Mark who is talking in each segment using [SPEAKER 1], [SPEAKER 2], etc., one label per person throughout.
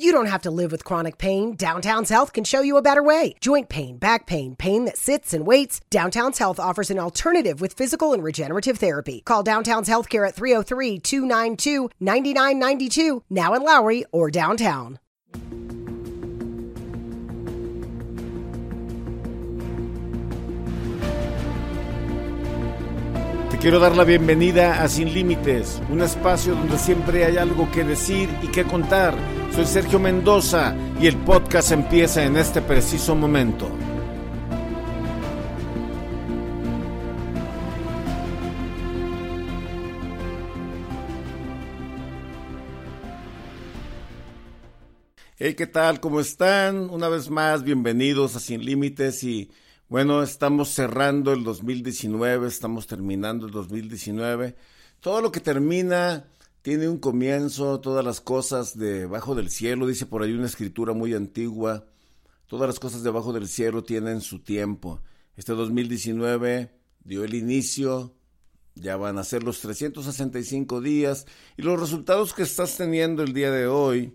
[SPEAKER 1] You don't have to live with chronic pain. Downtown's Health can show you a better way. Joint pain, back pain, pain that sits and waits. Downtown's Health offers an alternative with physical and regenerative therapy. Call Downtown's Healthcare at 303 292 9992, now in Lowry or downtown.
[SPEAKER 2] Te quiero dar la bienvenida a Sin Límites, un espacio donde siempre hay algo que decir y que contar. Soy Sergio Mendoza y el podcast empieza en este preciso momento. Hey, ¿qué tal? ¿Cómo están? Una vez más, bienvenidos a Sin Límites y bueno, estamos cerrando el 2019, estamos terminando el 2019. Todo lo que termina tiene un comienzo, todas las cosas debajo del cielo, dice por ahí una escritura muy antigua, todas las cosas debajo del cielo tienen su tiempo. Este 2019 dio el inicio, ya van a ser los 365 días y los resultados que estás teniendo el día de hoy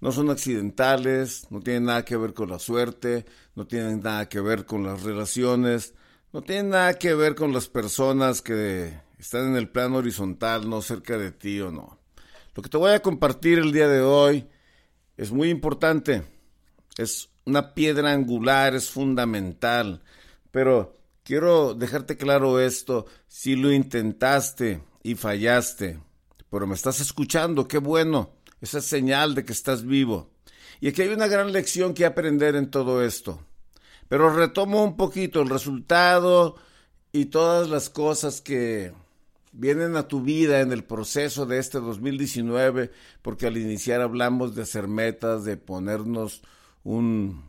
[SPEAKER 2] no son accidentales, no tienen nada que ver con la suerte, no tienen nada que ver con las relaciones, no tienen nada que ver con las personas que están en el plano horizontal, no cerca de ti o no. Lo que te voy a compartir el día de hoy es muy importante, es una piedra angular, es fundamental, pero quiero dejarte claro esto, si lo intentaste y fallaste, pero me estás escuchando, qué bueno esa señal de que estás vivo. Y aquí hay una gran lección que aprender en todo esto. Pero retomo un poquito el resultado y todas las cosas que vienen a tu vida en el proceso de este 2019, porque al iniciar hablamos de hacer metas, de ponernos un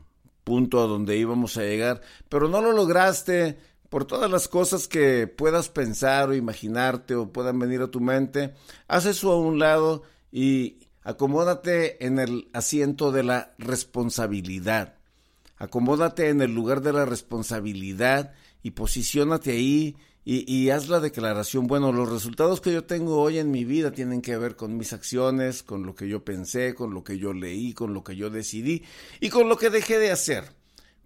[SPEAKER 2] punto a donde íbamos a llegar, pero no lo lograste por todas las cosas que puedas pensar o imaginarte o puedan venir a tu mente, haz eso a un lado y Acomódate en el asiento de la responsabilidad. Acomódate en el lugar de la responsabilidad y posiciónate ahí y, haz la declaración. Bueno, los resultados que yo tengo hoy en mi vida tienen que ver con mis acciones, con lo que yo pensé, con lo que yo leí, con lo que yo decidí y con lo que dejé de hacer.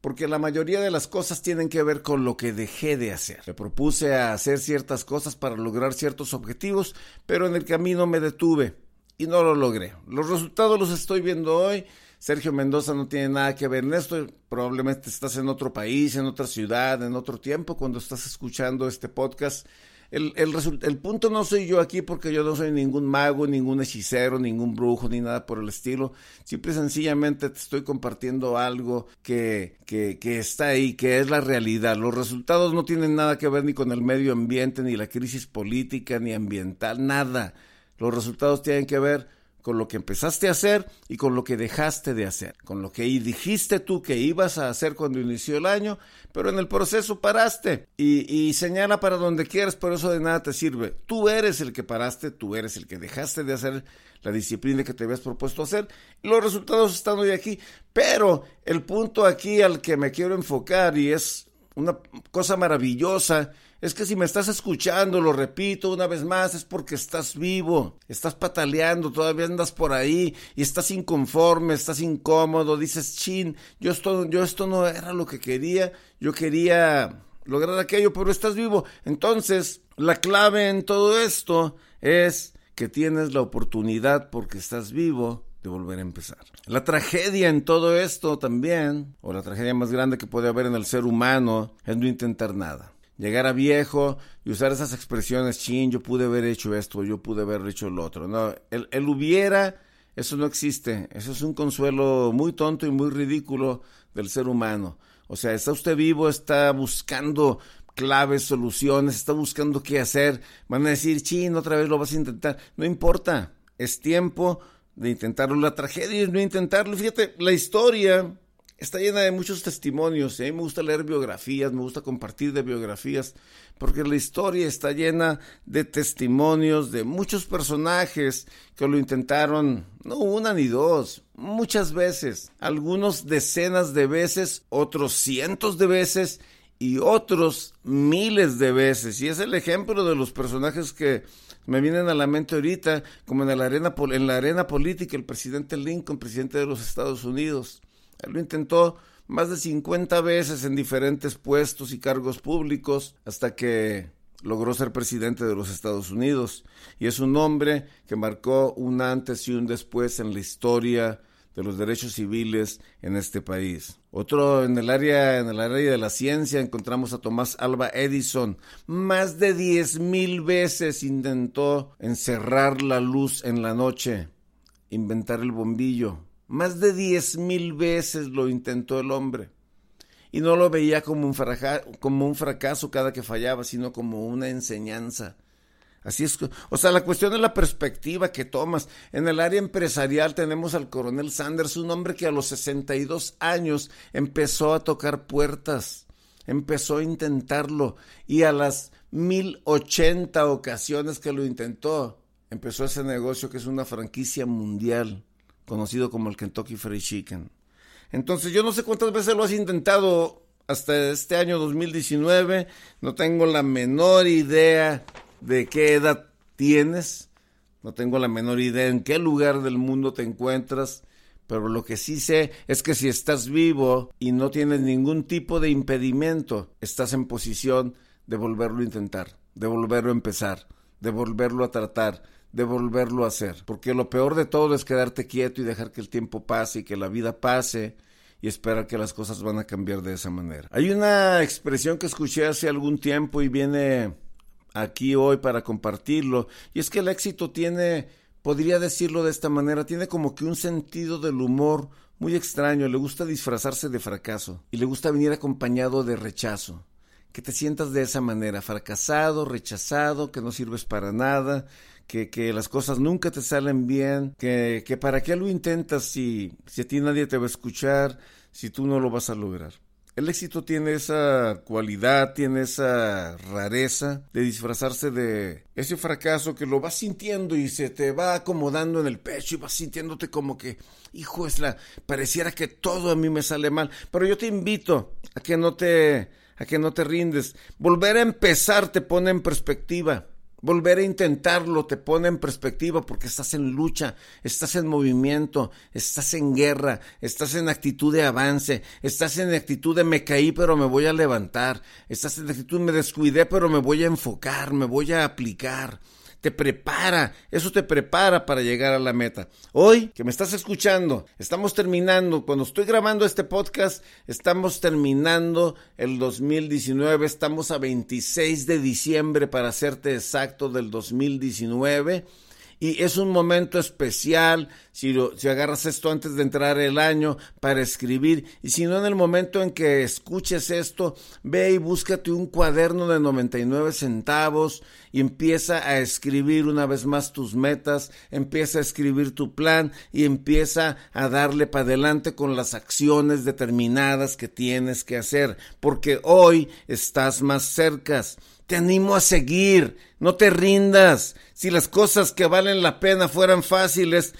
[SPEAKER 2] Porque la mayoría de las cosas tienen que ver con lo que dejé de hacer. Me propuse hacer ciertas cosas para lograr ciertos objetivos, pero en el camino me detuve y no lo logré. Los resultados los estoy viendo hoy. Sergio Mendoza no tiene nada que ver en esto. Probablemente estás en otro país, en otra ciudad, en otro tiempo cuando estás escuchando este podcast. El, el, el, punto no soy yo aquí porque yo no soy ningún mago, ningún hechicero, ningún brujo, ni nada por el estilo. Simple y sencillamente te estoy compartiendo algo que, que, que está ahí, que es la realidad. Los resultados no tienen nada que ver ni con el medio ambiente, ni la crisis política, ni ambiental, nada. Los resultados tienen que ver con lo que empezaste a hacer y con lo que dejaste de hacer, con lo que dijiste tú que ibas a hacer cuando inició el año, pero en el proceso paraste y, señala para donde quieras, pero eso de nada te sirve. Tú eres el que paraste, tú eres el que dejaste de hacer la disciplina que te habías propuesto hacer y los resultados están hoy aquí, pero el punto aquí al que me quiero enfocar y es una cosa maravillosa es que si me estás escuchando, lo repito una vez más, es porque estás vivo, estás pataleando, todavía andas por ahí y estás inconforme, estás incómodo, dices, chin, yo esto, yo esto no era lo que quería, yo quería lograr aquello, pero estás vivo. Entonces, la clave en todo esto es que tienes la oportunidad porque estás vivo de volver a empezar. La tragedia en todo esto también, o la tragedia más grande que puede haber en el ser humano, es no intentar nada llegar a viejo y usar esas expresiones, chin, yo pude haber hecho esto, yo pude haber hecho lo otro. No, el hubiera, eso no existe. Eso es un consuelo muy tonto y muy ridículo del ser humano. O sea, está usted vivo, está buscando claves, soluciones, está buscando qué hacer. Van a decir, chin, otra vez lo vas a intentar. No importa, es tiempo de intentarlo. La tragedia es no intentarlo. Fíjate, la historia está llena de muchos testimonios. Mí me gusta leer biografías, me gusta compartir de biografías, porque la historia está llena de testimonios de muchos personajes que lo intentaron, no una ni dos, muchas veces, algunos decenas de veces, otros cientos de veces y otros miles de veces. Y es el ejemplo de los personajes que Me vienen a la mente ahorita, como en la arena, en la arena política, el presidente Lincoln, presidente de los Estados Unidos. Él lo intentó más de 50 veces en diferentes puestos y cargos públicos hasta que logró ser presidente de los Estados Unidos. Y es un hombre que marcó un antes y un después en la historia de los derechos civiles en este país. Otro en el área en el área de la ciencia encontramos a Tomás Alba Edison. Más de diez mil veces intentó encerrar la luz en la noche, inventar el bombillo. Más de diez mil veces lo intentó el hombre. Y no lo veía como un, como un fracaso cada que fallaba, sino como una enseñanza Así es, o sea, la cuestión es la perspectiva que tomas. En el área empresarial tenemos al coronel Sanders, un hombre que a los 62 años empezó a tocar puertas, empezó a intentarlo y a las 1080 ocasiones que lo intentó, empezó ese negocio que es una franquicia mundial, conocido como el Kentucky Fried Chicken. Entonces, yo no sé cuántas veces lo has intentado hasta este año 2019, no tengo la menor idea de qué edad tienes, no tengo la menor idea en qué lugar del mundo te encuentras, pero lo que sí sé es que si estás vivo y no tienes ningún tipo de impedimento, estás en posición de volverlo a intentar, de volverlo a empezar, de volverlo a tratar, de volverlo a hacer. Porque lo peor de todo es quedarte quieto y dejar que el tiempo pase y que la vida pase y esperar que las cosas van a cambiar de esa manera. Hay una expresión que escuché hace algún tiempo y viene aquí hoy para compartirlo. Y es que el éxito tiene, podría decirlo de esta manera, tiene como que un sentido del humor muy extraño. Le gusta disfrazarse de fracaso y le gusta venir acompañado de rechazo. Que te sientas de esa manera, fracasado, rechazado, que no sirves para nada, que, que, las cosas nunca te salen bien, que, que para qué lo intentas si, si a ti nadie te va a escuchar, si tú no lo vas a lograr. El éxito tiene esa cualidad, tiene esa rareza de disfrazarse de ese fracaso que lo vas sintiendo y se te va acomodando en el pecho y vas sintiéndote como que, hijo, es la, pareciera que todo a mí me sale mal. Pero yo te invito a que no te, a que no te rindes. Volver a empezar te pone en perspectiva. Volver a intentarlo te pone en perspectiva porque estás en lucha, estás en movimiento, estás en guerra, estás en actitud de avance, estás en actitud de me caí pero me voy a levantar, estás en actitud me descuidé pero me voy a enfocar, me voy a aplicar te prepara, eso te prepara para llegar a la meta. Hoy que me estás escuchando, estamos terminando, cuando estoy grabando este podcast, estamos terminando el 2019, estamos a 26 de diciembre para hacerte exacto del 2019 y es un momento especial si, si agarras esto antes de entrar el año para escribir y si no en el momento en que escuches esto, ve y búscate un cuaderno de 99 centavos y empieza a escribir una vez más tus metas, empieza a escribir tu plan y empieza a darle para adelante con las acciones determinadas que tienes que hacer, porque hoy estás más cerca. Te animo a seguir, no te rindas. Si las cosas que valen la pena fueran fáciles,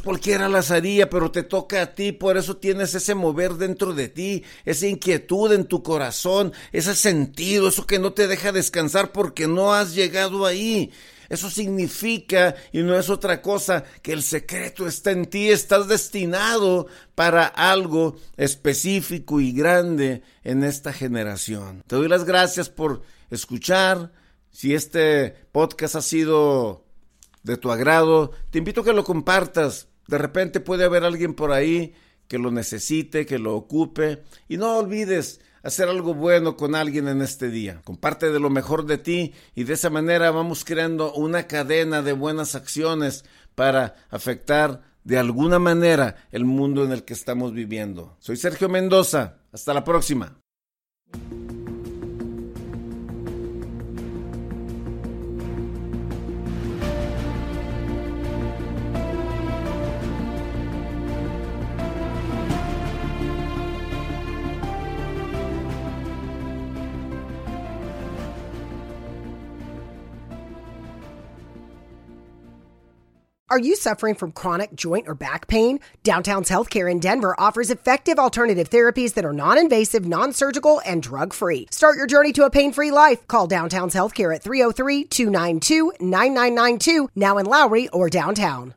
[SPEAKER 2] cualquiera las haría, pero te toca a ti, por eso tienes ese mover dentro de ti, esa inquietud en tu corazón, ese sentido, eso que no te deja descansar porque no has llegado ahí. Eso significa, y no es otra cosa, que el secreto está en ti, estás destinado para algo específico y grande en esta generación. Te doy las gracias por escuchar. Si este podcast ha sido de tu agrado, te invito a que lo compartas. De repente puede haber alguien por ahí que lo necesite, que lo ocupe. Y no olvides hacer algo bueno con alguien en este día. Comparte de lo mejor de ti y de esa manera vamos creando una cadena de buenas acciones para afectar de alguna manera el mundo en el que estamos viviendo. Soy Sergio Mendoza. Hasta la próxima.
[SPEAKER 1] Are you suffering from chronic joint or back pain? Downtown's Healthcare in Denver offers effective alternative therapies that are non invasive, non surgical, and drug free. Start your journey to a pain free life. Call Downtown's Healthcare at 303 292 9992, now in Lowry or downtown.